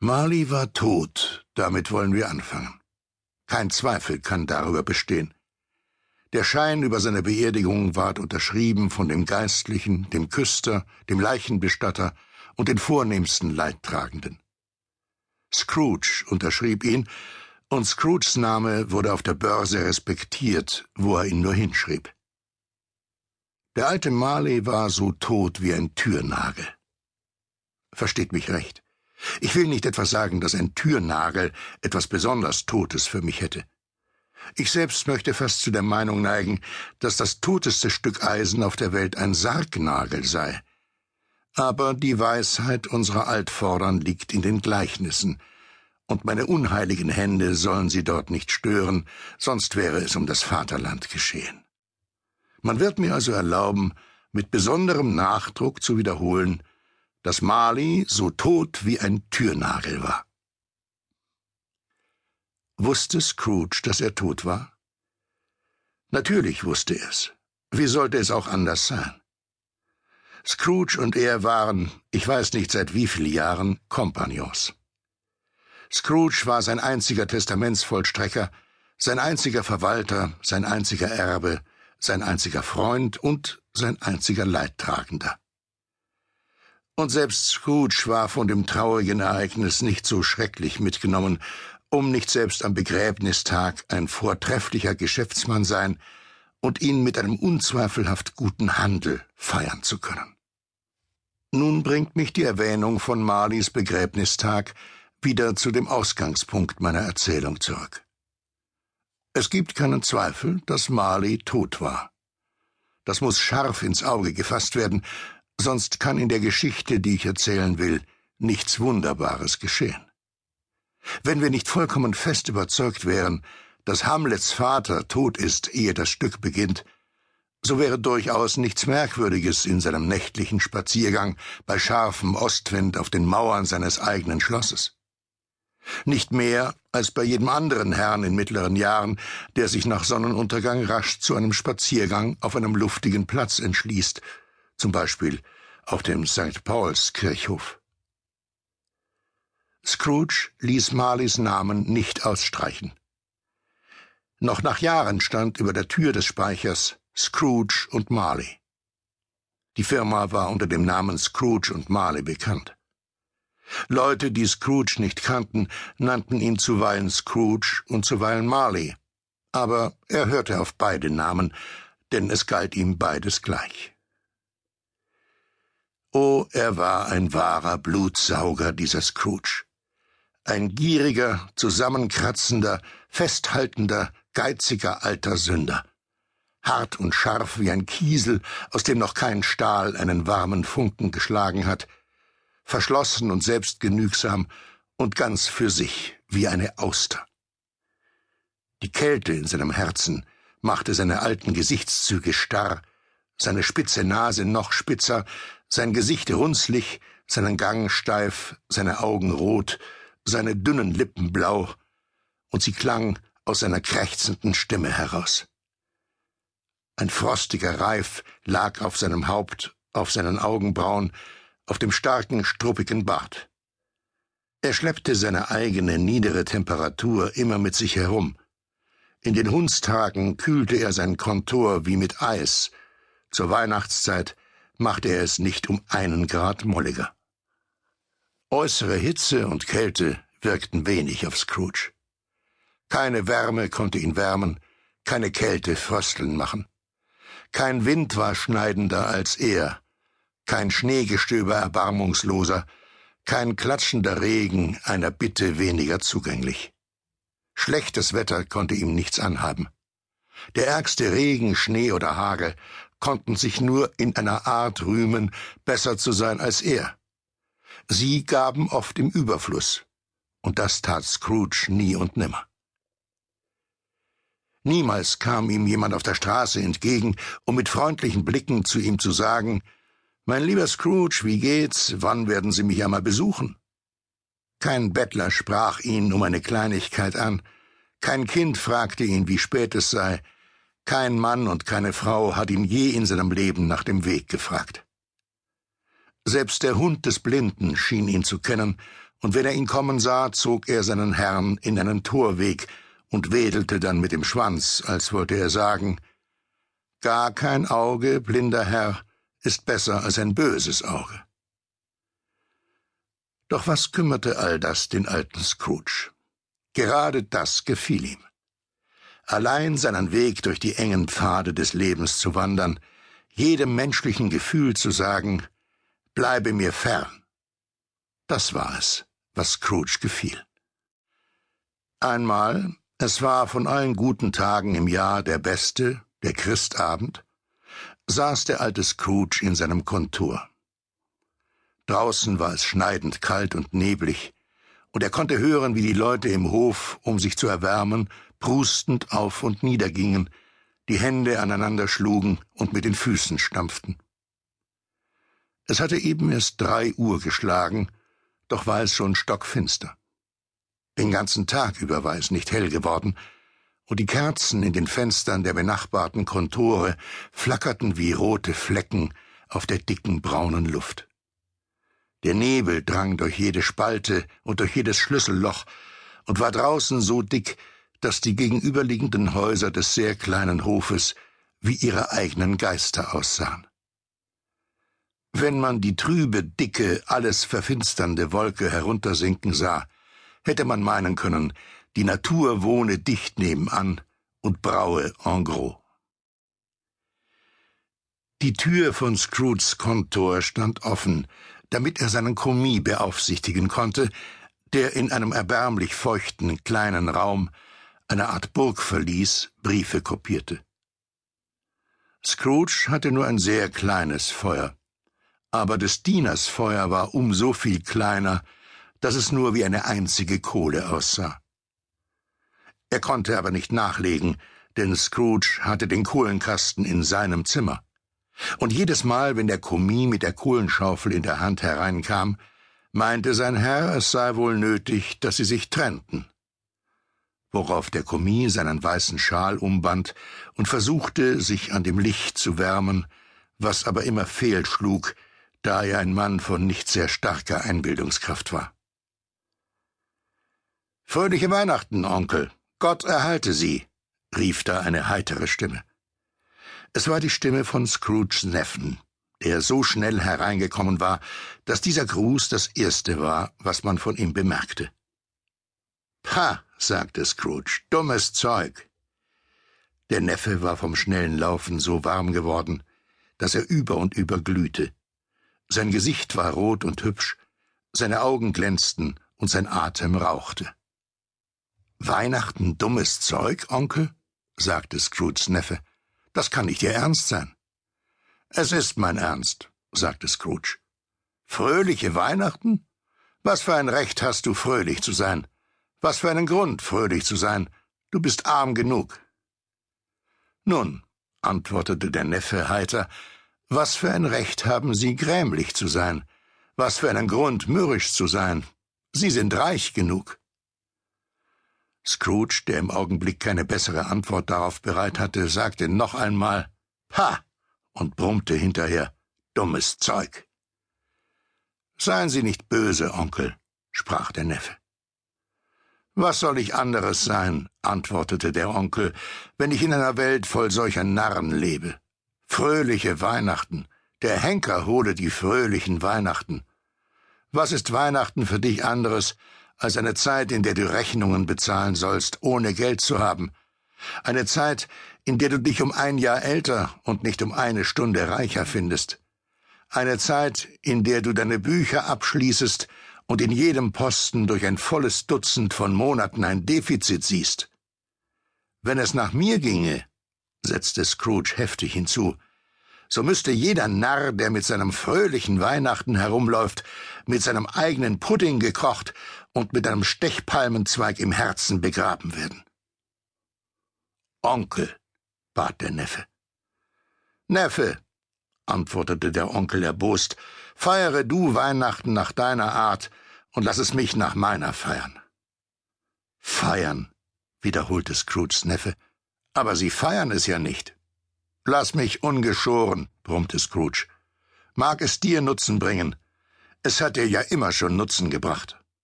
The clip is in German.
Marley war tot, damit wollen wir anfangen. Kein Zweifel kann darüber bestehen. Der Schein über seine Beerdigung ward unterschrieben von dem Geistlichen, dem Küster, dem Leichenbestatter und den vornehmsten Leidtragenden. Scrooge unterschrieb ihn, und Scrooges Name wurde auf der Börse respektiert, wo er ihn nur hinschrieb. Der alte Marley war so tot wie ein Türnagel. Versteht mich recht. Ich will nicht etwas sagen, dass ein Türnagel etwas besonders Totes für mich hätte. Ich selbst möchte fast zu der Meinung neigen, dass das toteste Stück Eisen auf der Welt ein Sargnagel sei. Aber die Weisheit unserer Altvordern liegt in den Gleichnissen, und meine unheiligen Hände sollen sie dort nicht stören, sonst wäre es um das Vaterland geschehen. Man wird mir also erlauben, mit besonderem Nachdruck zu wiederholen, dass Marley so tot wie ein Türnagel war. Wusste Scrooge, dass er tot war? Natürlich wusste er es. Wie sollte es auch anders sein? Scrooge und er waren, ich weiß nicht seit wie vielen Jahren, Kompagnons. Scrooge war sein einziger Testamentsvollstrecker, sein einziger Verwalter, sein einziger Erbe, sein einziger Freund und sein einziger Leidtragender. Und selbst Scrooge war von dem traurigen Ereignis nicht so schrecklich mitgenommen, um nicht selbst am Begräbnistag ein vortrefflicher Geschäftsmann sein und ihn mit einem unzweifelhaft guten Handel feiern zu können. Nun bringt mich die Erwähnung von Marleys Begräbnistag wieder zu dem Ausgangspunkt meiner Erzählung zurück. Es gibt keinen Zweifel, dass Marley tot war. Das muss scharf ins Auge gefasst werden, sonst kann in der Geschichte, die ich erzählen will, nichts Wunderbares geschehen. Wenn wir nicht vollkommen fest überzeugt wären, dass Hamlets Vater tot ist, ehe das Stück beginnt, so wäre durchaus nichts Merkwürdiges in seinem nächtlichen Spaziergang bei scharfem Ostwind auf den Mauern seines eigenen Schlosses. Nicht mehr als bei jedem anderen Herrn in mittleren Jahren, der sich nach Sonnenuntergang rasch zu einem Spaziergang auf einem luftigen Platz entschließt, zum Beispiel auf dem St. Pauls Kirchhof. Scrooge ließ Marleys Namen nicht ausstreichen. Noch nach Jahren stand über der Tür des Speichers Scrooge und Marley. Die Firma war unter dem Namen Scrooge und Marley bekannt. Leute, die Scrooge nicht kannten, nannten ihn zuweilen Scrooge und zuweilen Marley. Aber er hörte auf beide Namen, denn es galt ihm beides gleich. Oh, er war ein wahrer Blutsauger, dieser Scrooge. Ein gieriger, zusammenkratzender, festhaltender, geiziger alter Sünder. Hart und scharf wie ein Kiesel, aus dem noch kein Stahl einen warmen Funken geschlagen hat, verschlossen und selbstgenügsam und ganz für sich wie eine Auster. Die Kälte in seinem Herzen machte seine alten Gesichtszüge starr, seine spitze Nase noch spitzer, sein Gesicht runzlig, seinen Gang steif, seine Augen rot, seine dünnen Lippen blau, und sie klang aus seiner krächzenden Stimme heraus. Ein frostiger Reif lag auf seinem Haupt, auf seinen Augenbrauen, auf dem starken, struppigen Bart. Er schleppte seine eigene niedere Temperatur immer mit sich herum. In den Hundstagen kühlte er sein Kontor wie mit Eis. Zur Weihnachtszeit machte er es nicht um einen Grad molliger. Äußere Hitze und Kälte wirkten wenig auf Scrooge. Keine Wärme konnte ihn wärmen, keine Kälte frösteln machen. Kein Wind war schneidender als er, kein Schneegestöber erbarmungsloser, kein klatschender Regen einer Bitte weniger zugänglich. Schlechtes Wetter konnte ihm nichts anhaben. Der ärgste Regen, Schnee oder Hagel konnten sich nur in einer Art rühmen, besser zu sein als er. Sie gaben oft im Überfluss, und das tat Scrooge nie und nimmer. Niemals kam ihm jemand auf der Straße entgegen, um mit freundlichen Blicken zu ihm zu sagen Mein lieber Scrooge, wie geht's? Wann werden Sie mich einmal besuchen? Kein Bettler sprach ihn um eine Kleinigkeit an, kein Kind fragte ihn, wie spät es sei, kein Mann und keine Frau hat ihn je in seinem Leben nach dem Weg gefragt. Selbst der Hund des Blinden schien ihn zu kennen und wenn er ihn kommen sah, zog er seinen Herrn in einen Torweg und wedelte dann mit dem Schwanz, als wollte er sagen, Gar kein Auge, blinder Herr, ist besser als ein böses Auge. Doch was kümmerte all das den alten Scrooge? Gerade das gefiel ihm. Allein seinen Weg durch die engen Pfade des Lebens zu wandern, jedem menschlichen Gefühl zu sagen, bleibe mir fern. Das war es, was Scrooge gefiel. Einmal, es war von allen guten Tagen im Jahr der beste, der Christabend, saß der alte Scrooge in seinem Kontor. Draußen war es schneidend kalt und neblig, und er konnte hören, wie die Leute im Hof, um sich zu erwärmen, prustend auf und nieder gingen, die Hände aneinander schlugen und mit den Füßen stampften. Es hatte eben erst drei Uhr geschlagen, doch war es schon stockfinster. Den ganzen Tag über war es nicht hell geworden, und die Kerzen in den Fenstern der benachbarten Kontore flackerten wie rote Flecken auf der dicken braunen Luft. Der Nebel drang durch jede Spalte und durch jedes Schlüsselloch und war draußen so dick, dass die gegenüberliegenden Häuser des sehr kleinen Hofes wie ihre eigenen Geister aussahen. Wenn man die trübe, dicke, alles verfinsternde Wolke heruntersinken sah, hätte man meinen können, die Natur wohne dicht nebenan und braue en gros. Die Tür von Scrooges Kontor stand offen, damit er seinen Kommis beaufsichtigen konnte, der in einem erbärmlich feuchten kleinen Raum, eine Art Burgverlies, Briefe kopierte. Scrooge hatte nur ein sehr kleines Feuer, aber des Dieners Feuer war um so viel kleiner, dass es nur wie eine einzige Kohle aussah. Er konnte aber nicht nachlegen, denn Scrooge hatte den Kohlenkasten in seinem Zimmer. Und jedes Mal, wenn der Kommis mit der Kohlenschaufel in der Hand hereinkam, meinte sein Herr, es sei wohl nötig, dass sie sich trennten. Worauf der Kommis seinen weißen Schal umband und versuchte, sich an dem Licht zu wärmen, was aber immer fehlschlug, da er ein Mann von nicht sehr starker Einbildungskraft war. Fröhliche Weihnachten, Onkel. Gott erhalte Sie, rief da eine heitere Stimme. Es war die Stimme von Scrooges Neffen, der so schnell hereingekommen war, dass dieser Gruß das erste war, was man von ihm bemerkte. Pah, sagte Scrooge, dummes Zeug. Der Neffe war vom schnellen Laufen so warm geworden, dass er über und über glühte. Sein Gesicht war rot und hübsch, seine Augen glänzten und sein Atem rauchte. Weihnachten dummes Zeug, Onkel? sagte Scrooges Neffe. Das kann nicht Ihr Ernst sein. Es ist mein Ernst, sagte Scrooge. Fröhliche Weihnachten? Was für ein Recht hast du, fröhlich zu sein? Was für einen Grund, fröhlich zu sein? Du bist arm genug. Nun, antwortete der Neffe heiter, was für ein Recht haben Sie, grämlich zu sein? Was für einen Grund, mürrisch zu sein? Sie sind reich genug. Scrooge, der im Augenblick keine bessere Antwort darauf bereit hatte, sagte noch einmal Ha und brummte hinterher Dummes Zeug. Seien Sie nicht böse, Onkel, sprach der Neffe. Was soll ich anderes sein, antwortete der Onkel, wenn ich in einer Welt voll solcher Narren lebe. Fröhliche Weihnachten. Der Henker hole die fröhlichen Weihnachten. Was ist Weihnachten für dich anderes als eine Zeit, in der du Rechnungen bezahlen sollst, ohne Geld zu haben. Eine Zeit, in der du dich um ein Jahr älter und nicht um eine Stunde reicher findest. Eine Zeit, in der du deine Bücher abschließest und in jedem Posten durch ein volles Dutzend von Monaten ein Defizit siehst. Wenn es nach mir ginge, setzte Scrooge heftig hinzu, so müsste jeder Narr, der mit seinem fröhlichen Weihnachten herumläuft, mit seinem eigenen Pudding gekocht und mit einem Stechpalmenzweig im Herzen begraben werden. Onkel, bat der Neffe. Neffe, antwortete der Onkel erbost, feiere du Weihnachten nach deiner Art und lass es mich nach meiner feiern. Feiern, wiederholte Scrooges Neffe, aber Sie feiern es ja nicht. Lass mich ungeschoren, brummte Scrooge. Mag es dir Nutzen bringen. Es hat dir ja immer schon Nutzen gebracht.